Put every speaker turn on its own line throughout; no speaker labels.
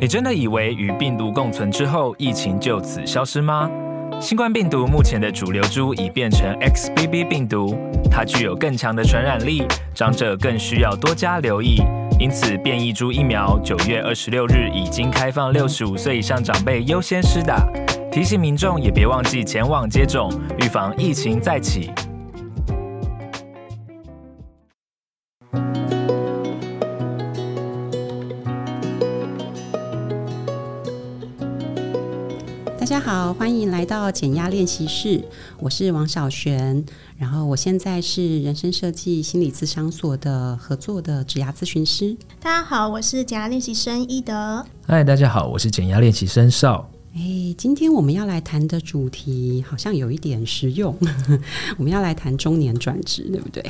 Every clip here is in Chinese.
你真的以为与病毒共存之后，疫情就此消失吗？新冠病毒目前的主流株已变成 XBB 病毒，它具有更强的传染力，长者更需要多加留意。因此，变异株疫苗九月二十六日已经开放，六十五岁以上长辈优先施打。提醒民众也别忘记前往接种，预防疫情再起。
欢迎来到减压练习室，我是王小璇，然后我现在是人生设计心理咨商所的合作的职涯咨询师。
大家好，我是减压练习生一德。
嗨，大家好，我是减压练习生邵。
哎，今天我们要来谈的主题好像有一点实用，我们要来谈中年转职，对不对？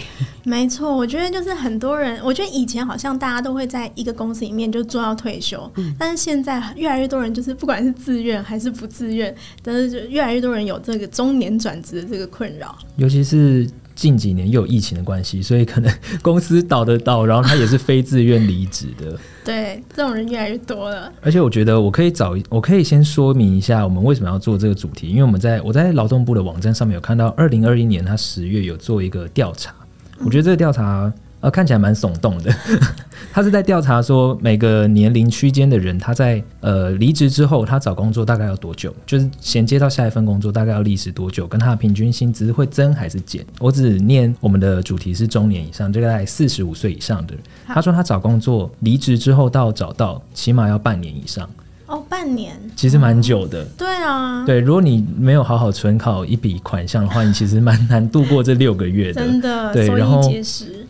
没错，我觉得就是很多人，我觉得以前好像大家都会在一个公司里面就做到退休，嗯，但是现在越来越多人就是不管是自愿还是不自愿，但是就越来越多人有这个中年转职的这个困扰，
尤其是。近几年又有疫情的关系，所以可能公司倒的倒，然后他也是非自愿离职的。
对，这种人越来越多了。
而且我觉得我可以找，我可以先说明一下我们为什么要做这个主题，因为我们在我在劳动部的网站上面有看到，二零二一年他十月有做一个调查，我觉得这个调查。呃，看起来蛮耸动的。他是在调查说，每个年龄区间的人，他在呃离职之后，他找工作大概要多久？就是衔接到下一份工作大概要历时多久？跟他的平均薪资会增还是减？我只念我们的主题是中年以上，就在四十五岁以上的人。他说他找工作离职之后到找到，起码要半年以上。
哦，半年
其实蛮久的。
对啊，
对，如果你没有好好存好一笔款项的话，你其实蛮难度过这六个月的。
真的，
对，然后
结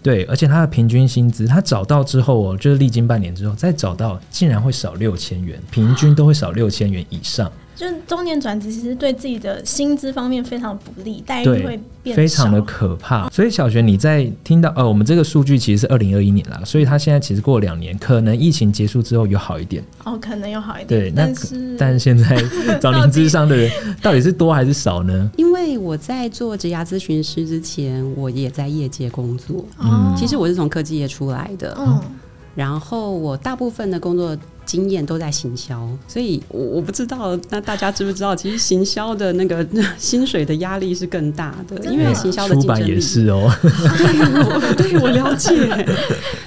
对，而且他的平均薪资，他找到之后哦，就是历经半年之后再找到，竟然会少六千元，平均都会少六千元以上。
就是中年转职，其实对自己的薪资方面非常不利，待遇会变
非常的可怕。所以小璇，你在听到呃，我们这个数据其实是二零二一年啦，所以他现在其实过了两年，可能疫情结束之后有好一点
哦，可能有好一点。
对，
但是
但是现在找您智商的人到底是多还是少呢？
因为我在做职涯咨询师之前，我也在业界工作。
嗯，
其实我是从科技业出来的。嗯，然后我大部分的工作。经验都在行销，所以我我不知道，那大家知不知道，其实行销的那个 薪水的压力是更大的，因为行销的竞争力
也是哦。
对，我了解。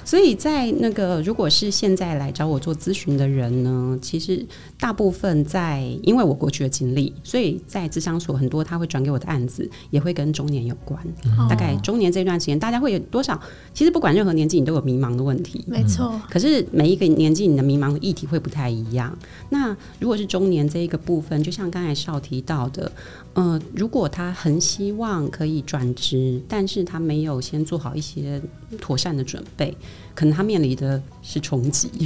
所以在那个如果是现在来找我做咨询的人呢，其实大部分在因为我过去的经历，所以在智商所很多他会转给我的案子也会跟中年有关。嗯、大概中年这段时间，大家会有多少？其实不管任何年纪，你都有迷茫的问题。
没错。
可是每一个年纪，你的迷茫的议题会不太一样。那如果是中年这一个部分，就像刚才少提到的，呃，如果他很希望可以转职，但是他没有先做好一些妥善的准备，可能他面临的是冲击。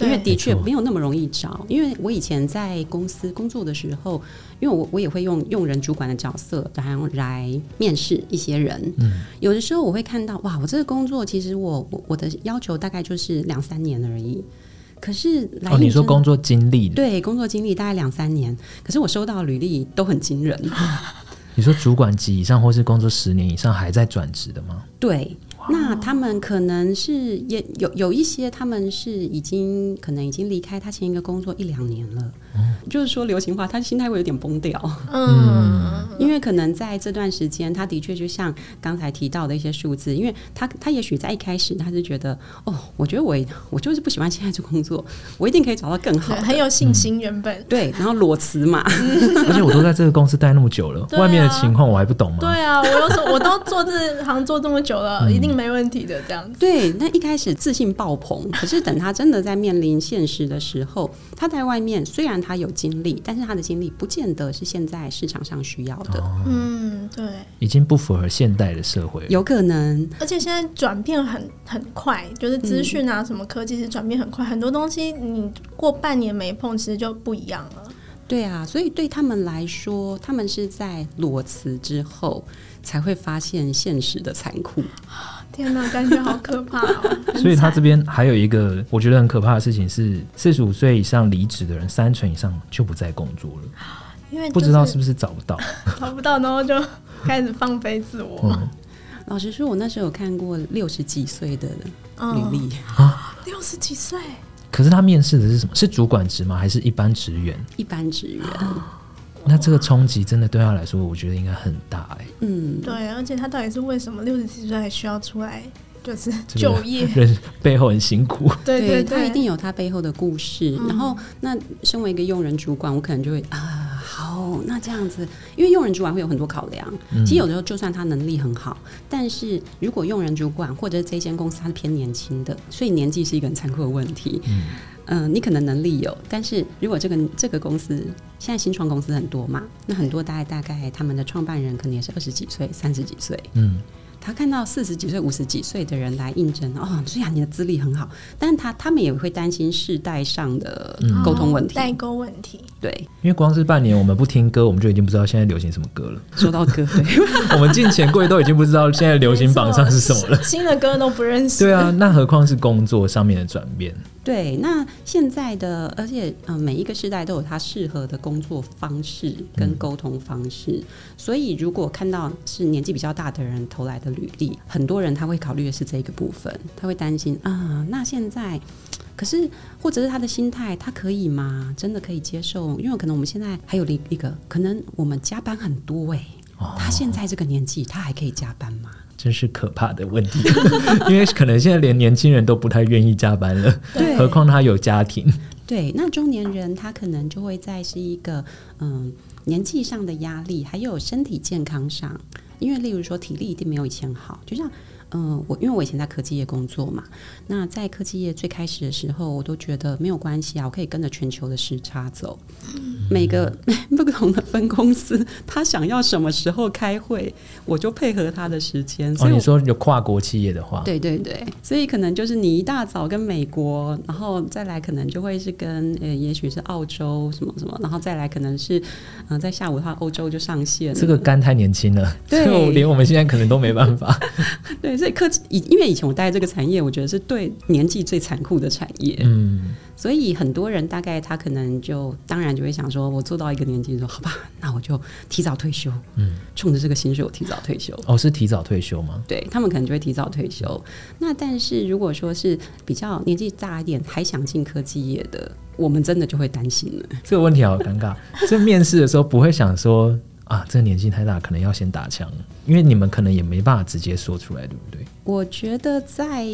因为的确没有那么容易找。因为我以前在公司工作的时候，因为我我也会用用人主管的角色，然后来面试一些人。嗯，有的时候我会看到，哇，我这个工作其实我我我的要求大概就是两三年而已。可是来，哦，
你说工作经历？
对，工作经历大概两三年。可是我收到履历都很惊人。
你说主管级以上，或是工作十年以上还在转职的吗？
对。那他们可能是也有有一些，他们是已经可能已经离开他前一个工作一两年了。嗯，就是说流行话，他心态会有点崩掉。嗯，因为可能在这段时间，他的确就像刚才提到的一些数字，因为他他也许在一开始他是觉得，哦，我觉得我我就是不喜欢现在这工作，我一定可以找到更好，
很有信心。原本、嗯、
对，然后裸辞嘛，
而且我都在这个公司待那么久了，啊、外面的情况我还不懂吗？
对啊，我又说我都做这行做这么久了，一定。没问题的，这样子。
对，那一开始自信爆棚，可是等他真的在面临现实的时候，他在外面虽然他有经历，但是他的经历不见得是现在市场上需要的。
哦、嗯，对，
已经不符合现代的社会，
有可能。
而且现在转变很很快，就是资讯啊，什么科技是转变很快，嗯、很多东西你过半年没碰，其实就不一样了。
对啊，所以对他们来说，他们是在裸辞之后才会发现现实的残酷。
天哪，感觉好可怕哦！
所以他这边还有一个我觉得很可怕的事情是，四十五岁以上离职的人，三成以上就不再工作了，
因为、就是、
不知道是不是找不到，
找不到，然后就开始放飞自我。嗯、
老实说，我那时候有看过六十几岁的履历
啊，六十几岁。
可是他面试的是什么？是主管职吗？还是一般职员？
一般职员。
那这个冲击真的对他来说，我觉得应该很大哎、欸。
嗯，
对，而且他到底是为什么六十几岁还需要出来？就是就业，
人背后很辛苦。
对
他一定有他背后的故事。嗯、然后，那身为一个用人主管，我可能就会啊，好，那这样子，因为用人主管会有很多考量。嗯、其实有的时候，就算他能力很好，但是如果用人主管或者是这间公司他是偏年轻的，所以年纪是一个很残酷的问题。嗯，呃、你可能能力有，但是如果这个这个公司现在新创公司很多嘛，那很多大概大概他们的创办人可能也是二十几岁、三十几岁。嗯。他看到四十几岁、五十几岁的人来应征，哦，虽然你的资历很好，但是他他们也会担心世代上的沟通问题、
代沟问题。
对，
因为光是半年，我们不听歌，我们就已经不知道现在流行什么歌了。
说到歌，对，
我们进钱柜都已经不知道现在流行榜上是什么了，
新的歌都不认识。
对啊，那何况是工作上面的转变？
对，那现在的，而且嗯、呃，每一个时代都有它适合的工作方式跟沟通方式，嗯、所以如果看到是年纪比较大的人投来的履历，很多人他会考虑的是这个部分，他会担心啊，那现在可是或者是他的心态，他可以吗？真的可以接受？因为可能我们现在还有另一个，可能我们加班很多哎、欸，哦、他现在这个年纪，他还可以加班吗？
真是可怕的问题，因为可能现在连年轻人都不太愿意加班了，对何况他有家庭。
对，那中年人他可能就会在是一个嗯年纪上的压力，还有身体健康上，因为例如说体力一定没有以前好，就像。嗯，我因为我以前在科技业工作嘛，那在科技业最开始的时候，我都觉得没有关系啊，我可以跟着全球的时差走。嗯、每个 不同的分公司，他想要什么时候开会，我就配合他的时间。所以、哦、你
说有跨国企业的话，
对对对，所以可能就是你一大早跟美国，然后再来可能就会是跟呃，也许是澳洲什么什么，然后再来可能是嗯、呃，在下午的话，欧洲就上线。
这个肝太年轻了，对，连我们现在可能都没办法。
对。所以科技以，因为以前我待这个产业，我觉得是对年纪最残酷的产业。嗯，所以很多人大概他可能就当然就会想说，我做到一个年纪说，好吧，那我就提早退休。嗯，冲着这个薪水，我提早退休。
哦，是提早退休吗？
对，他们可能就会提早退休。那但是如果说是比较年纪大一点，还想进科技业的，我们真的就会担心了。
这个问题好尴尬。这面试的时候不会想说。啊，这个年纪太大，可能要先打枪，因为你们可能也没办法直接说出来，对不对？
我觉得在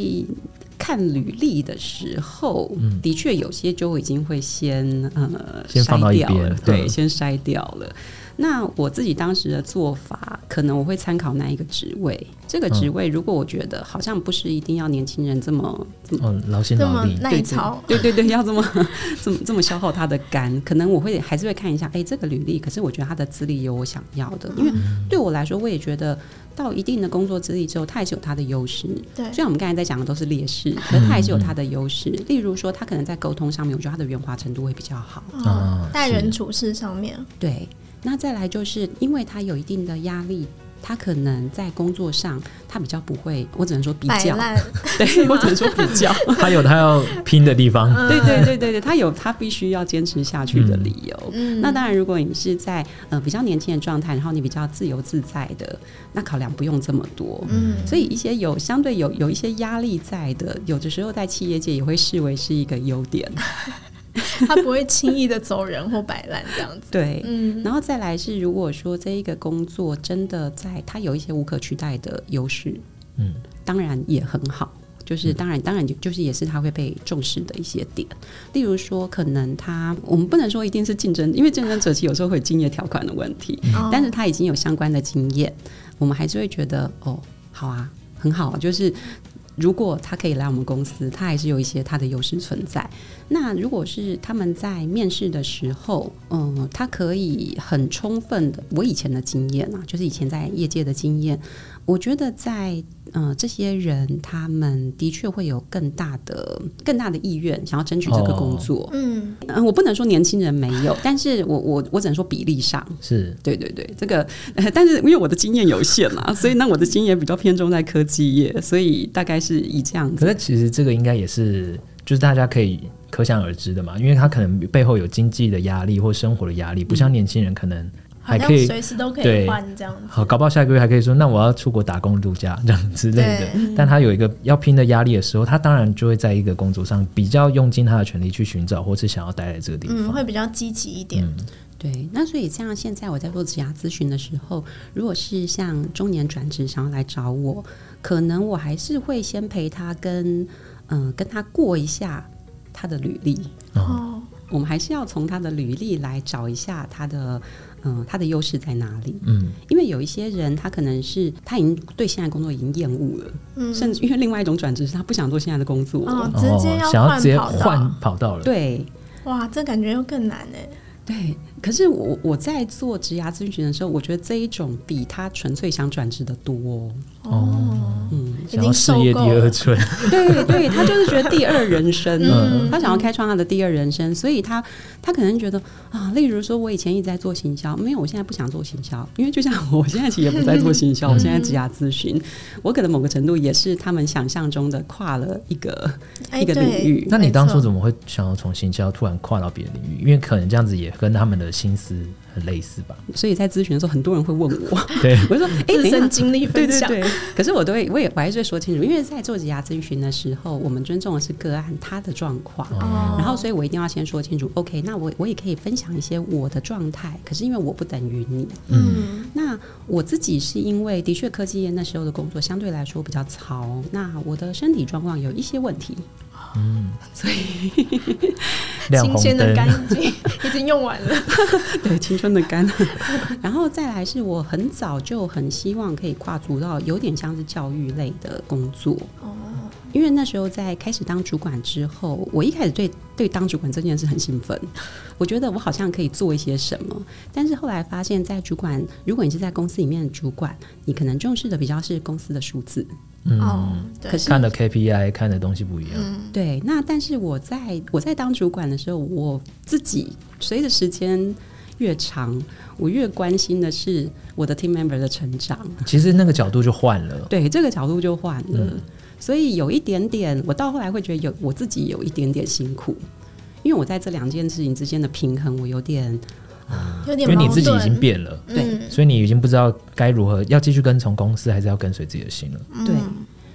看履历的时候，嗯、的确有些就已经会先呃
先放到一边了，
对，先筛掉了。那我自己当时的做法，可能我会参考那一个职位。这个职位，如果我觉得好像不是一定要年轻人这么这么
劳心劳力，
耐操，
对对对，要这么 这么这么消耗他的肝，可能我会还是会看一下，哎，这个履历，可是我觉得他的资历有我想要的，因为对我来说，我也觉得到一定的工作资历之后，他也是有他的优势。对，虽然我们刚才在讲的都是劣势，可是他还是有他的优势。例如说，他可能在沟通上面，我觉得他的圆滑程度会比较好。
嗯，待人处事上面，
对。那再来就是因为他有一定的压力，他可能在工作上他比较不会，我只能说比
较，
对，我只能说比较，
他有 他要拼的地方，
对对对对对，他有他必须要坚持下去的理由。嗯，那当然，如果你是在呃比较年轻的状态，然后你比较自由自在的，那考量不用这么多。嗯，所以一些有相对有有一些压力在的，有的时候在企业界也会视为是一个优点。
他不会轻易的走人或摆烂这样子。
对，嗯，然后再来是，如果说这一个工作真的在他有一些无可取代的优势，嗯，当然也很好。就是当然，当然就就是也是他会被重视的一些点。例如说，可能他我们不能说一定是竞争，因为竞争者其实有时候会有经验条款的问题。嗯，但是他已经有相关的经验，我们还是会觉得哦，好啊，很好啊，就是。如果他可以来我们公司，他还是有一些他的优势存在。那如果是他们在面试的时候，嗯，他可以很充分的，我以前的经验啊，就是以前在业界的经验，我觉得在。嗯、呃，这些人他们的确会有更大的、更大的意愿，想要争取这个工作。嗯、哦呃，我不能说年轻人没有，但是我我我只能说比例上
是
对对对。这个，呃、但是因为我的经验有限嘛，所以那我的经验比较偏重在科技业，所以大概是以这样子。
可是其实这个应该也是，就是大家可以可想而知的嘛，因为他可能背后有经济的压力或生活的压力，不像年轻人可能。还可以
随时都可以换这样子。
好，搞不好下个月还可以说，那我要出国打工度假这样之类的。但他有一个要拼的压力的时候，他当然就会在一个工作上比较用尽他的全力去寻找，或是想要待在这个地方，
嗯，会比较积极一点。
嗯
对，那所以像现在我在做职涯咨询的时候，如果是像中年转职想要来找我，可能我还是会先陪他跟嗯、呃、跟他过一下他的履历
哦，
我们还是要从他的履历来找一下他的嗯、呃、他的优势在哪里，
嗯，
因为有一些人他可能是他已经对现在工作已经厌恶了，
嗯，
甚至因为另外一种转职是他不想做现在的工作，
哦，直接要
哦、想要直接
换
换跑道了，
对，
哇，这感觉又更难哎。
对，可是我我在做职涯咨询的时候，我觉得这一种比他纯粹想转职的多哦。
哦，
嗯，
想要事业第二春，
对对，他就是觉得第二人生，
嗯、
他想要开创他的第二人生，所以他他可能觉得啊，例如说，我以前一直在做行销，没有，我现在不想做行销，因为就像我现在其实也不在做行销，嗯、我现在职涯咨询，我可能某个程度也是他们想象中的跨了一个、哎、一个领域。
那你当初怎么会想要从行销突然跨到别的领域？因为可能这样子也跟他们的心思很类似吧。
所以在咨询的时候，很多人会问我，
对，
我就说，哎，
自身经历分享。
对对对。可是我都会，我也我还是会说清楚，因为在做职涯咨询的时候，我们尊重的是个案他的状况，
哦、
然后所以我一定要先说清楚。OK，那我我也可以分享一些我的状态，可是因为我不等于你，
嗯，
那我自己是因为的确科技业那时候的工作相对来说比较糙，那我的身体状况有一些问题。
嗯，
所以
新鲜的肝已经已经用完了，
对，青春的肝。然后再来是我很早就很希望可以跨足到有点像是教育类的工作。
哦，
因为那时候在开始当主管之后，我一开始对对当主管这件事很兴奋，我觉得我好像可以做一些什么。但是后来发现，在主管，如果你是在公司里面的主管，你可能重视的比较是公司的数字。
嗯，
哦、
可是
看的 KPI 看的东西不一样。
嗯、
对，那但是我在我在当主管的时候，我自己随着时间越长，我越关心的是我的 team member 的成长。
其实那个角度就换了，
对，这个角度就换了。
嗯、
所以有一点点，我到后来会觉得有我自己有一点点辛苦，因为我在这两件事情之间的平衡，我有点。
有点
因为你自己已经变了，
对，
嗯、
所以你已经不知道该如何要继续跟从公司，还是要跟随自己的心了。
对，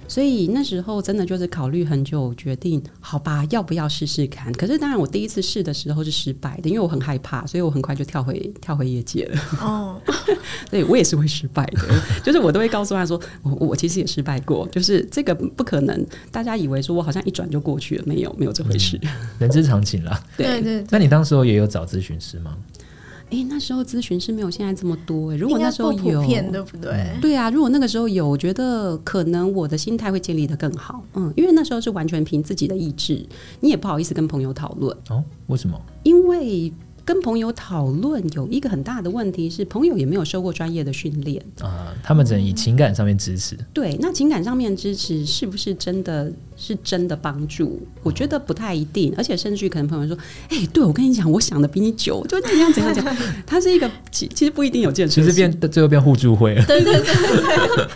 所以那时候真的就是考虑很久，决定好吧，要不要试试看？可是当然，我第一次试的时候是失败的，因为我很害怕，所以我很快就跳回 跳回业界了。哦，对我也是会失败的，就是我都会告诉他说，我我其实也失败过，就是这个不可能。大家以为说我好像一转就过去了，没有没有这回事，
嗯、人之常情啦。
对
对，对对。
那你当时候也有找咨询师吗？
哎、欸，那时候咨询是没有现在这么多哎、欸。如果那时候有，
对不对？
对啊，如果那个时候有，我觉得可能我的心态会建立的更好。嗯，因为那时候是完全凭自己的意志，你也不好意思跟朋友讨论。
哦，为什么？
因为。跟朋友讨论有一个很大的问题是，朋友也没有受过专业的训练
啊，他们只能以情感上面支持。嗯、
对，那情感上面支持是不是真的是真的帮助？我觉得不太一定，而且甚至于可能朋友说：“哎、欸，对我跟你讲，我想的比你久，就怎样怎样讲。”他是一个其其实不一定有建设，
其实变最后变互助会了。
对对对对。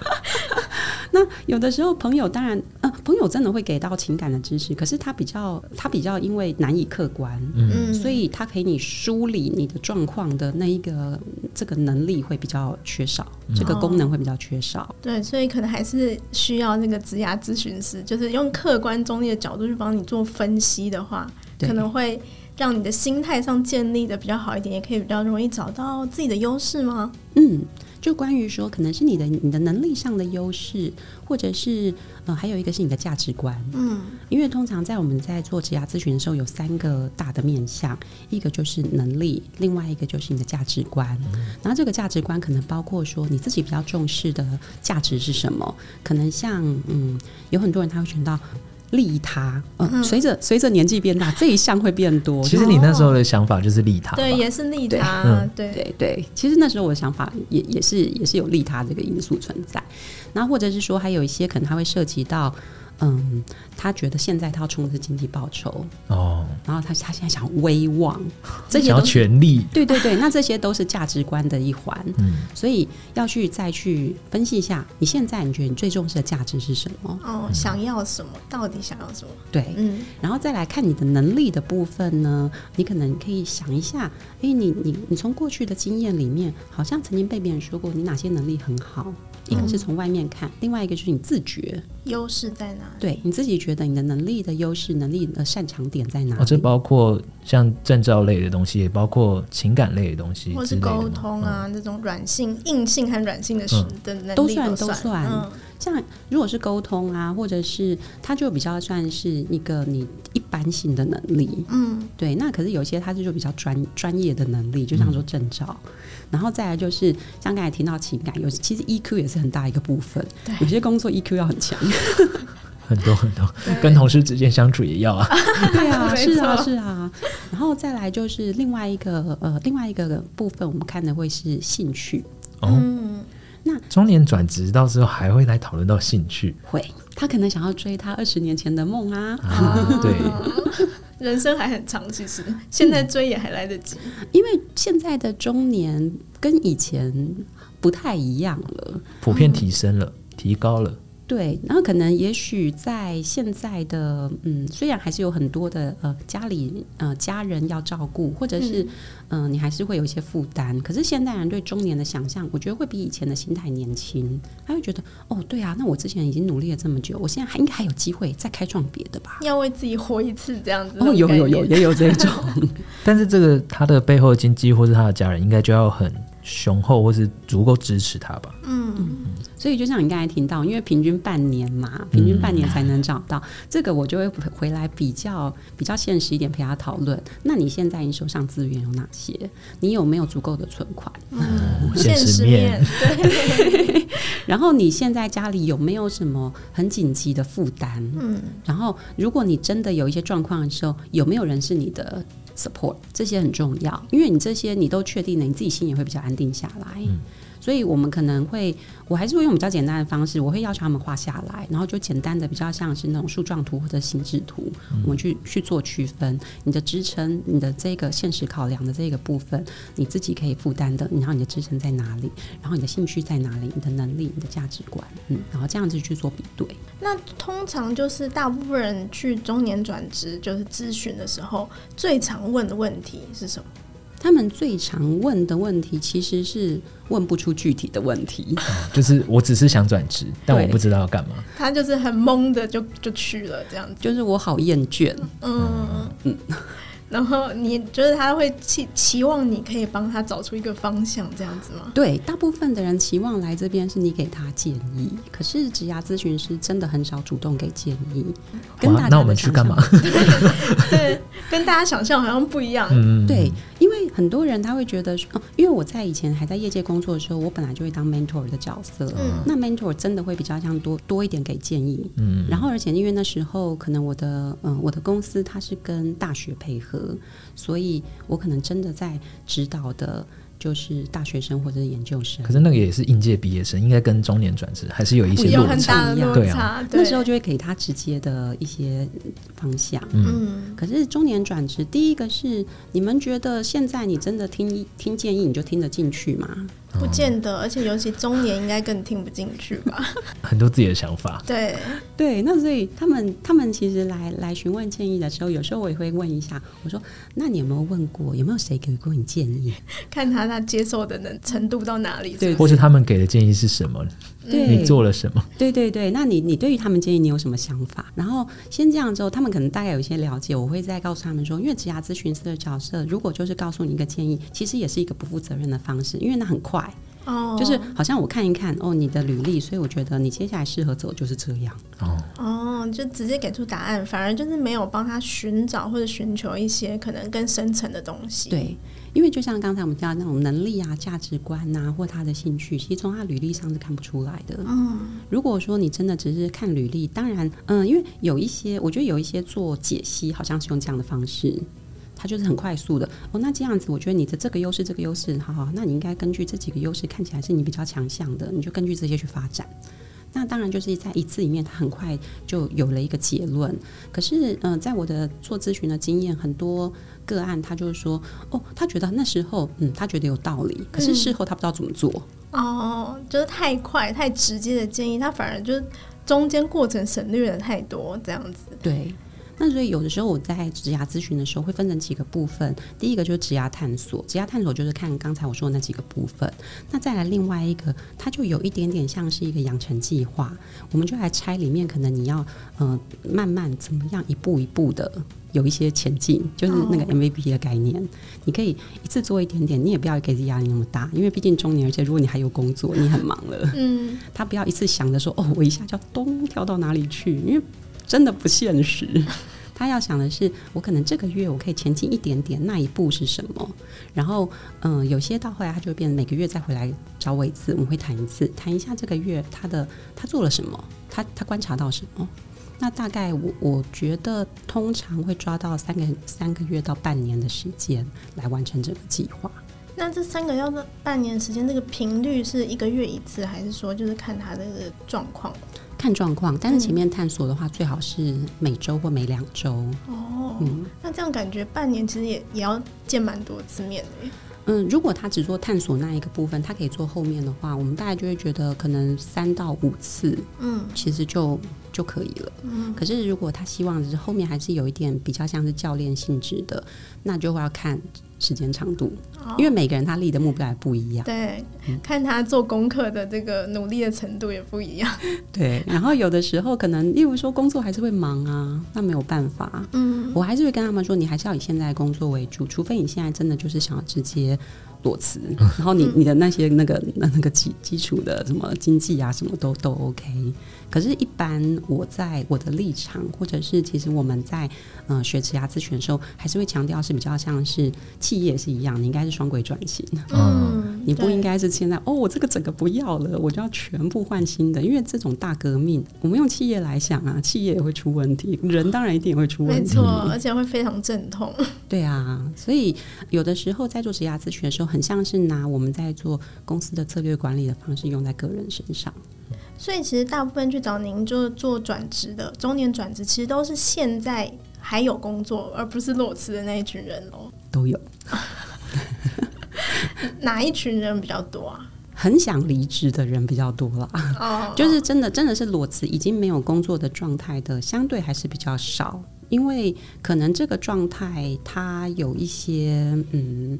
那有的时候朋友当然，呃，朋友真的会给到情感的支持，可是他比较，他比较因为难以客观，嗯，所以他给你梳理你的状况的那一个这个能力会比较缺少，嗯、这个功能会比较缺少。
哦、对，所以可能还是需要那个职涯咨询师，就是用客观中立的角度去帮你做分析的话，可能会让你的心态上建立的比较好一点，也可以比较容易找到自己的优势吗？
嗯。就关于说，可能是你的你的能力上的优势，或者是呃，还有一个是你的价值观。嗯，因为通常在我们在做职业咨询的时候，有三个大的面向，一个就是能力，另外一个就是你的价值观。嗯，然后这个价值观可能包括说你自己比较重视的价值是什么？可能像嗯，有很多人他会选到。利他，嗯，随着随着年纪变大，这一项会变多。
其实你那时候的想法就是利他，
对，也是利他，对
对对，对。其实那时候我的想法也也是也是有利他这个因素存在。那或者是说，还有一些可能它会涉及到，嗯，他觉得现在他要冲的是经济报酬。
哦，
然后他他现在想威望，这些
想要权力，
对对对，那这些都是价值观的一环，
嗯，
所以要去再去分析一下，你现在你觉得你最重视的价值是什么？
哦，想要什么？到底想要什么？
对，
嗯，
然后再来看你的能力的部分呢，你可能可以想一下，哎，你你你从过去的经验里面，好像曾经被别人说过你哪些能力很好，一个是从外面看，另外一个就是你自觉。
优势在哪里？
对，你自己觉得你的能力的优势、能力的擅长点在哪里？
哦，这包括像证照类的东西，也包括情感类的东西，
或是沟通啊，嗯、种软性、硬性和软性的的能力
都算都算。都算
嗯、
像如果是沟通啊，或者是它就比较算是一个你一般性的能力。嗯，对。那可是有些它是就比较专专业的能力，就像说证照。嗯、然后再来就是像刚才提到情感，有其实 EQ 也是很大一个部分。
对，
有些工作 EQ 要很强。
很多很多，跟同事之间相处也要啊。
对啊，是啊，是啊。然后再来就是另外一个呃，另外一个部分，我们看的会是兴趣。
哦，嗯、那中年转职到时候还会来讨论到兴趣？
会，他可能想要追他二十年前的梦啊。
啊 对，
人生还很长，其实现在追也还来得及。
嗯、因为现在的中年跟以前不太一样了，
普遍提升了，嗯、提高了。
对，然后可能也许在现在的嗯，虽然还是有很多的呃家里呃家人要照顾，或者是嗯、呃、你还是会有一些负担。可是现代人对中年的想象，我觉得会比以前的心态年轻。他会觉得哦，对啊，那我之前已经努力了这么久，我现在还应该还有机会再开创别的吧？
要为自己活一次这样子。
哦，有有有也有这种。
但是这个他的背后的经济或是他的家人，应该就要很雄厚，或是足够支持他吧？
嗯。嗯所以就像你刚才听到，因为平均半年嘛，平均半年才能找到、嗯、这个，我就会回来比较比较现实一点陪他讨论。那你现在你手上资源有哪些？你有没有足够的存款？
嗯，现实面对。
然后你现在家里有没有什么很紧急的负担？嗯。然后如果你真的有一些状况的时候，有没有人是你的 support？这些很重要，因为你这些你都确定了，你自己心也会比较安定下来。所以我们可能会，我还是会用比较简单的方式，我会要求他们画下来，然后就简单的比较像是那种树状图或者形制图，嗯、我们去去做区分，你的支撑，你的这个现实考量的这个部分，你自己可以负担的，然后你的支撑在哪里，然后你的兴趣在哪里，你的能力，你的价值观，嗯，然后这样子去做比对。
那通常就是大部分人去中年转职就是咨询的时候，最常问的问题是什么？
他们最常问的问题其实是问不出具体的问题，
就是我只是想转职，但我不知道要干嘛。
他就是很懵的就就去了这样子，
就是我好厌倦，
嗯嗯。然后你就是他会期期望你可以帮他找出一个方向，这样子吗？
对，大部分的人期望来这边是你给他建议，可是职涯咨询师真的很少主动给建议。跟大家
那我们去干嘛？
对，跟大家想象好像不一样。
嗯，对，因为很多人他会觉得说，嗯，因为我在以前还在业界工作的时候，我本来就会当 mentor 的角色。嗯，那 mentor 真的会比较像多多一点给建议。嗯，然后而且因为那时候可能我的嗯我的公司它是跟大学配合。所以，我可能真的在指导的，就是大学生或者是研究生。
可是那个也是应届毕业生，应该跟中年转职还是有一些落差。
对啊，
那时候就会给他直接的一些方向。嗯，可是中年转职，第一个是你们觉得现在你真的听听建议，你就听得进去吗？
不见得，而且尤其中年应该更听不进去吧？
很多自己的想法。
对
对，那所以他们他们其实来来询问建议的时候，有时候我也会问一下，我说：“那你有没有问过？有没有谁给过你建议？
看他他接受的能程度到哪里？
对，
或是他们给的建议是什么？对，你做了什么？
对对对，那你你对于他们建议你有什么想法？然后先这样之后，他们可能大概有一些了解，我会再告诉他们说，因为职涯咨询师的角色，如果就是告诉你一个建议，其实也是一个不负责任的方式，因为那很快。”哦，就是好像我看一看哦，你的履历，所以我觉得你接下来适合走就是这样。
哦
哦，就直接给出答案，反而就是没有帮他寻找或者寻求一些可能更深层的东西。
对，因为就像刚才我们讲的那种能力啊、价值观啊，或他的兴趣，其实从他履历上是看不出来的。嗯，如果说你真的只是看履历，当然，嗯，因为有一些，我觉得有一些做解析，好像是用这样的方式。它就是很快速的哦，那这样子，我觉得你的这个优势，这个优势，好好，那你应该根据这几个优势看起来是你比较强项的，你就根据这些去发展。那当然就是在一次里面，他很快就有了一个结论。可是，嗯、呃，在我的做咨询的经验，很多个案他就是说，哦，他觉得那时候，嗯，他觉得有道理，可是事后他不知道怎么做。
嗯、哦，就是太快、太直接的建议，他反而就是中间过程省略了太多，这样子。
对。那所以有的时候我在职涯咨询的时候会分成几个部分，第一个就是职涯探索，职涯探索就是看刚才我说的那几个部分。那再来另外一个，它就有一点点像是一个养成计划，我们就来拆里面，可能你要呃慢慢怎么样一步一步的有一些前进，就是那个 MVP 的概念。Oh. 你可以一次做一点点，你也不要给自己压力那么大，因为毕竟中年，而且如果你还有工作，你很忙了，嗯，他不要一次想着说哦，我一下就要咚跳到哪里去，因为。真的不现实。他要想的是，我可能这个月我可以前进一点点，那一步是什么？然后，嗯，有些到后来他就会变每个月再回来找我一次，我们会谈一次，谈一下这个月他的他做了什么，他他观察到什么。那大概我我觉得通常会抓到三个三个月到半年的时间来完成这个计划。
那这三个要半年时间，这个频率是一个月一次，还是说就是看他的状况？
看状况，但是前面探索的话，最好是每周或每两周。
哦，嗯，那这样感觉半年其实也也要见蛮多次面的。
嗯，如果他只做探索那一个部分，他可以做后面的话，我们大概就会觉得可能三到五次，嗯，其实就就可以了。嗯，可是如果他希望是后面还是有一点比较像是教练性质的，那就会要看。时间长度，因为每个人他立的目标还不一样。
对，看他做功课的这个努力的程度也不一样。
对，然后有的时候可能，例如说工作还是会忙啊，那没有办法。嗯，我还是会跟他们说，你还是要以现在工作为主，除非你现在真的就是想要直接裸辞，然后你你的那些那个那那个基基础的什么经济啊什么都都 OK。可是，一般我在我的立场，或者是其实我们在呃学职涯咨询的时候，还是会强调是比较像是企业是一样，你应该是双轨转型。嗯，你不应该是现在哦，我这个整个不要了，我就要全部换新的，因为这种大革命，我们用企业来想啊，企业也会出问题，人当然一定也会出问题，
没错，而且会非常阵痛。
对啊，所以有的时候在做职涯咨询的时候，很像是拿我们在做公司的策略管理的方式用在个人身上。
所以，其实大部分去找您就是做转职的中年转职，其实都是现在还有工作，而不是裸辞的那一群人哦。
都有，
哪一群人比较多啊？
很想离职的人比较多了哦。就是真的，真的是裸辞已经没有工作的状态的，相对还是比较少。因为可能这个状态，它有一些嗯，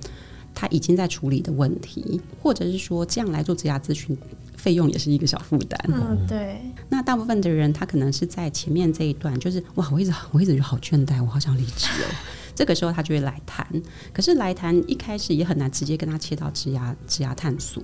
他已经在处理的问题，或者是说这样来做职涯咨询。费用也是一个小负担。
嗯，对。
那大部分的人，他可能是在前面这一段，就是哇，我一直我一直就好倦怠，我好想离职哦。这个时候他就会来谈，可是来谈一开始也很难直接跟他切到职涯职涯探索，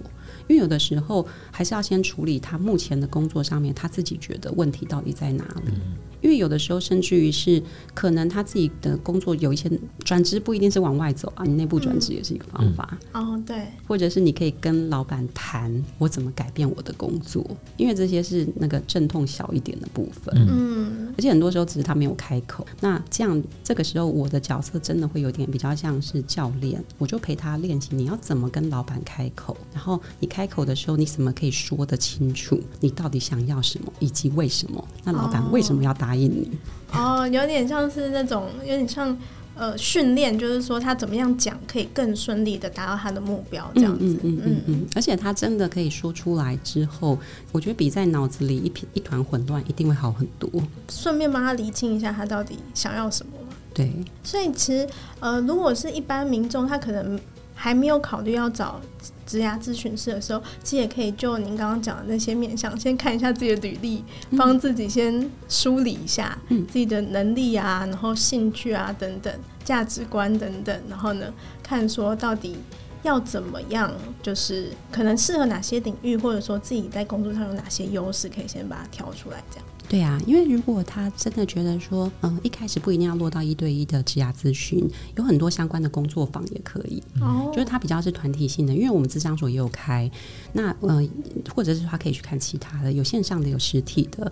因为有的时候还是要先处理他目前的工作上面他自己觉得问题到底在哪里。嗯因为有的时候，甚至于是可能他自己的工作有一些转职，不一定是往外走啊，你内部转职也是一个方法。
嗯、哦，对，
或者是你可以跟老板谈，我怎么改变我的工作，因为这些是那个阵痛小一点的部分。嗯，而且很多时候只是他没有开口。那这样这个时候，我的角色真的会有点比较像是教练，我就陪他练习你要怎么跟老板开口，然后你开口的时候，你怎么可以说得清楚，你到底想要什么，以及为什么？那老板为什么要答应你？
哦，有点像是那种，有点像呃训练，就是说他怎么样讲可以更顺利的达到他的目标，这样子。嗯嗯嗯，嗯。
而且他真的可以说出来之后，我觉得比在脑子里一片一团混乱一定会好很多。
顺便帮他厘清一下他到底想要什么。
对。
所以其实呃，如果是一般民众，他可能还没有考虑要找。职涯咨询师的时候，其实也可以就您刚刚讲的那些面向，先看一下自己的履历，帮自己先梳理一下自己的能力啊，然后兴趣啊等等，价值观等等，然后呢，看说到底要怎么样，就是可能适合哪些领域，或者说自己在工作上有哪些优势，可以先把它挑出来，这样。
对啊，因为如果他真的觉得说，嗯，一开始不一定要落到一对一的职涯咨询，有很多相关的工作坊也可以。哦，就是他比较是团体性的，因为我们智商所也有开。那嗯，或者是他可以去看其他的，有线上的，有实体的。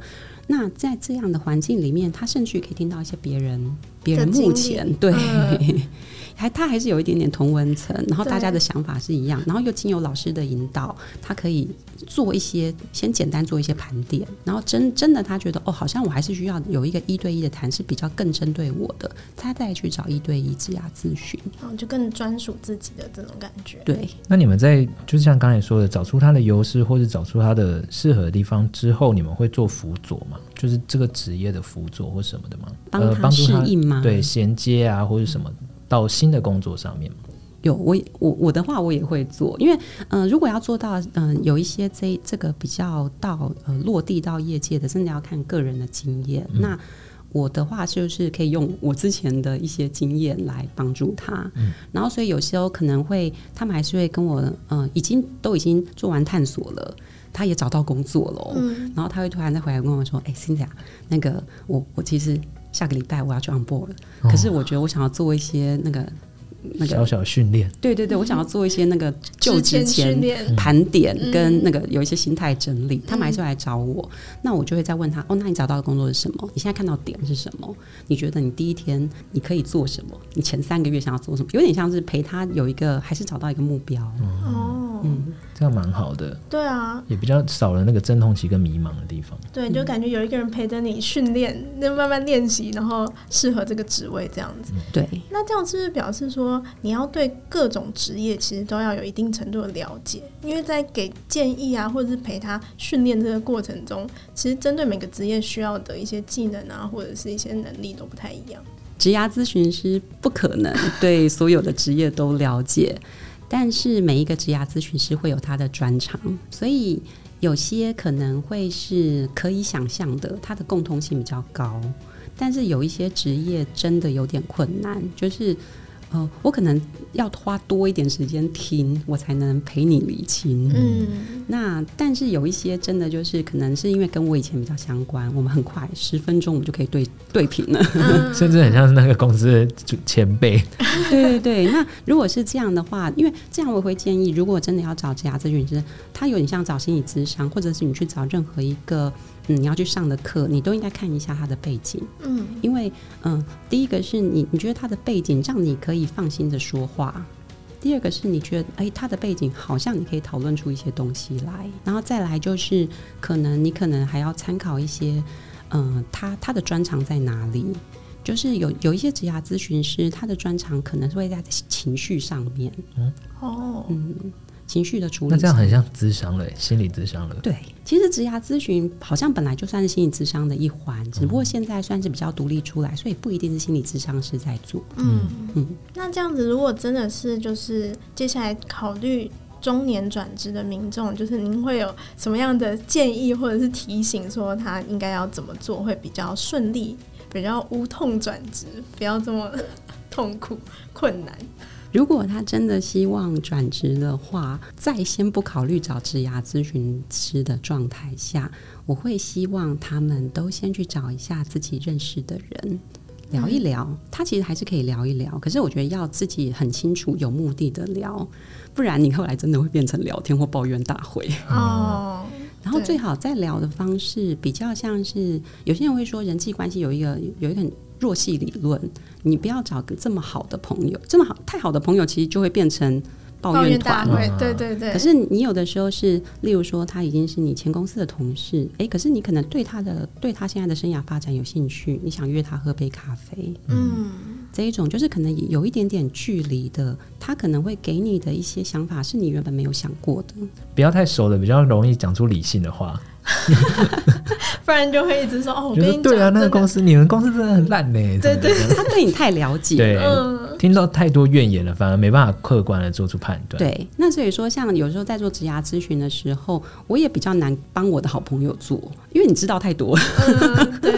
那在这样的环境里面，他甚至可以听到一些别人，别人目前对。嗯 还他还是有一点点同文层，然后大家的想法是一样，然后又经由老师的引导，他可以做一些先简单做一些盘点，然后真真的他觉得哦，好像我还是需要有一个一对一的谈是比较更针对我的，他再去找一对一职涯咨询，
嗯，就更专属自己的这种感觉。
对，
那你们在就是像刚才说的，找出他的优势或者找出他的适合的地方之后，你们会做辅佐吗？就是这个职业的辅佐或什么的吗？
帮他适应吗？
呃、对，衔接啊或者什么到新的工作上面吗？
有我我我的话我也会做，因为嗯、呃，如果要做到嗯、呃，有一些这这个比较到呃落地到业界的，真的要看个人的经验。嗯、那我的话就是可以用我之前的一些经验来帮助他。嗯，然后所以有时候可能会他们还是会跟我嗯、呃，已经都已经做完探索了，他也找到工作了，嗯，然后他会突然再回来跟我说：“哎，Cynthia，那个我我其实下个礼拜我要去 on board 了，哦、可是我觉得我想要做一些那个。”那个、
小小训练，
对对对，我想要做一些那个就职前盘点，跟那个有一些心态整理。嗯、他们还是会来找我，嗯、那我就会再问他：哦，那你找到的工作是什么？你现在看到点是什么？你觉得你第一天你可以做什么？你前三个月想要做什么？有点像是陪他有一个，还是找到一个目标。
哦，
嗯，
这样蛮好的。
对啊，
也比较少了那个阵痛期跟迷茫的地方。
对，就感觉有一个人陪着你训练，那慢慢练习，然后适合这个职位这样子。
嗯、对，
那这样是不是表示说你要对各种职业其实都要有一定程度的了解，因为在给建议啊，或者是陪他训练这个过程中，其实针对每个职业需要的一些技能啊，或者是一些能力都不太一样。
职涯咨询师不可能对所有的职业都了解，但是每一个职涯咨询师会有他的专长，所以有些可能会是可以想象的，它的共通性比较高，但是有一些职业真的有点困难，就是。哦，我可能要花多一点时间听，我才能陪你理清。嗯，那但是有一些真的就是可能是因为跟我以前比较相关，我们很快十分钟我们就可以对对平了，
嗯、甚至很像是那个公司的前辈。
对对对，那如果是这样的话，因为这样我会建议，如果真的要找职涯咨询师，他有点像找心理咨商，或者是你去找任何一个。嗯，你要去上的课，你都应该看一下他的背景。嗯，因为嗯，第一个是你你觉得他的背景让你可以放心的说话，第二个是你觉得哎，他的背景好像你可以讨论出一些东西来，然后再来就是可能你可能还要参考一些，嗯，他他的专长在哪里？就是有有一些职涯咨询师，他的专长可能是会在情绪上面。嗯，哦，嗯。情绪的处理，
那这样很像咨商了，心理咨商了。
对，其实职涯咨询好像本来就算是心理咨商的一环，只不过现在算是比较独立出来，所以不一定是心理咨商师在做。嗯嗯。
嗯，那这样子，如果真的是就是接下来考虑中年转职的民众，就是您会有什么样的建议或者是提醒，说他应该要怎么做会比较顺利，比较无痛转职，不要这么痛苦困难？
如果他真的希望转职的话，在先不考虑找职涯咨询师的状态下，我会希望他们都先去找一下自己认识的人，聊一聊。他其实还是可以聊一聊，可是我觉得要自己很清楚、有目的的聊，不然你后来真的会变成聊天或抱怨大会。哦。然后最好再聊的方式比较像是，有些人会说人际关系有一个有一个弱系理论，你不要找个这么好的朋友，这么好太好的朋友其实就会变成抱怨团。
对对对。
可是你有的时候是，例如说他已经是你前公司的同事，哎，可是你可能对他的对他现在的生涯发展有兴趣，你想约他喝杯咖啡，嗯，这一种就是可能有一点点距离的，他可能会给你的一些想法是你原本没有想过的。
不要太熟的，比较容易讲出理性的话。
不然就会一直说哦，我跟你讲，
对啊，那个公司，你们公司真的很烂呢。
对对，他对你太了解，
对，听到太多怨言了，反而没办法客观的做出判断。
对，那所以说，像有时候在做职涯咨询的时候，我也比较难帮我的好朋友做，因为你知道太多。
对，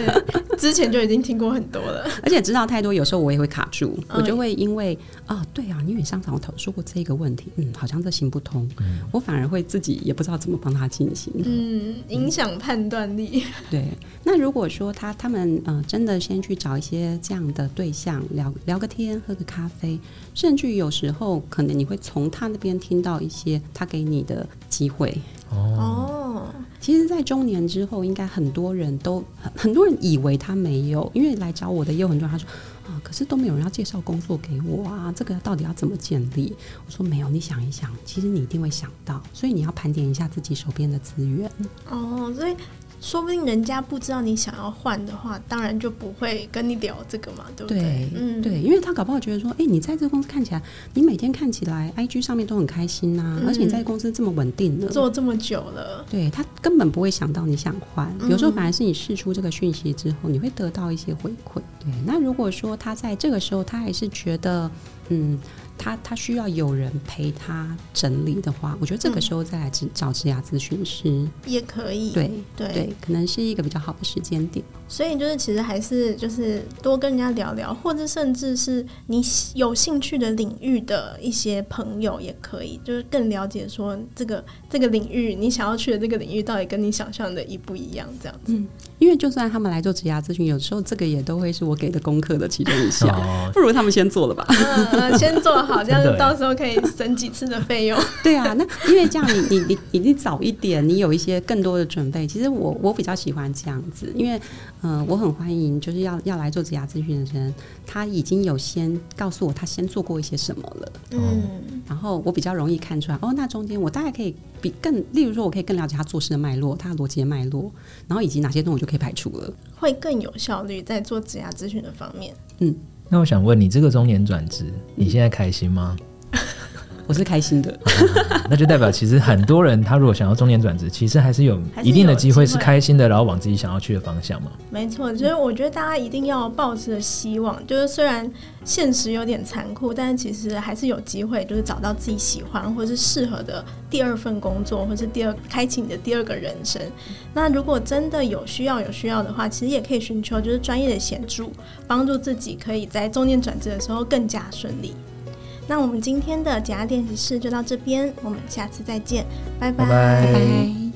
之前就已经听过很多了，
而且知道太多，有时候我也会卡住，我就会因为啊，对啊，因为上场我投诉过这个问题，嗯，好像这行不通，我反而会自己也不知道怎么帮他进行，
嗯，影响判断力。
对，那如果说他他们呃真的先去找一些这样的对象聊聊个天，喝个咖啡，甚至于有时候可能你会从他那边听到一些他给你的机会哦。其实，在中年之后，应该很多人都很很多人以为他没有，因为来找我的也有很多人他说啊，可是都没有人要介绍工作给我啊，这个到底要怎么建立？我说没有，你想一想，其实你一定会想到，所以你要盘点一下自己手边的资源。
哦，所以。说不定人家不知道你想要换的话，当然就不会跟你聊这个嘛，对不对？
对，嗯，对，因为他搞不好觉得说，哎、欸，你在这个公司看起来，你每天看起来，IG 上面都很开心呐、啊嗯，而且你在公司这么稳定了，
做这么久了，
对，他根本不会想到你想换。有时候反而是你试出这个讯息之后，你会得到一些回馈。对，那如果说他在这个时候，他还是觉得，嗯。他他需要有人陪他整理的话，我觉得这个时候再来找职涯咨询师
也可以。
对
对
对，可能是一个比较好的时间点。
所以就是其实还是就是多跟人家聊聊，或者甚至是你有兴趣的领域的一些朋友也可以，就是更了解说这个这个领域你想要去的这个领域到底跟你想象的一不一样，这样子。
嗯，因为就算他们来做职涯咨询，有时候这个也都会是我给的功课的其中一项。不如他们先做了吧。
嗯，先做。好像是到时候可以省几次的费用。
对啊，那因为这样你，你你你你早一点，你有一些更多的准备。其实我我比较喜欢这样子，因为嗯、呃，我很欢迎就是要要来做职涯咨询的人，他已经有先告诉我他先做过一些什么了。嗯，然后我比较容易看出来哦，那中间我大概可以比更，例如说我可以更了解他做事的脉络，他的逻辑的脉络，然后以及哪些东西我就可以排除了，
会更有效率在做职涯咨询的方面。
嗯。
那我想问你，这个中年转职，你现在开心吗？
我是开心的，
啊，那就代表其实很多人他如果想要中年转职，其实还是有一定的机会是开心的，然后往自己想要去的方向嘛。
没错，所以我觉得大家一定要抱着希望，就是虽然现实有点残酷，但是其实还是有机会，就是找到自己喜欢或者是适合的第二份工作，或是第二开启你的第二个人生。那如果真的有需要有需要的话，其实也可以寻求就是专业的协助，帮助自己可以在中年转职的时候更加顺利。那我们今天的减压练习室就到这边，我们下次再见，拜拜。
拜拜。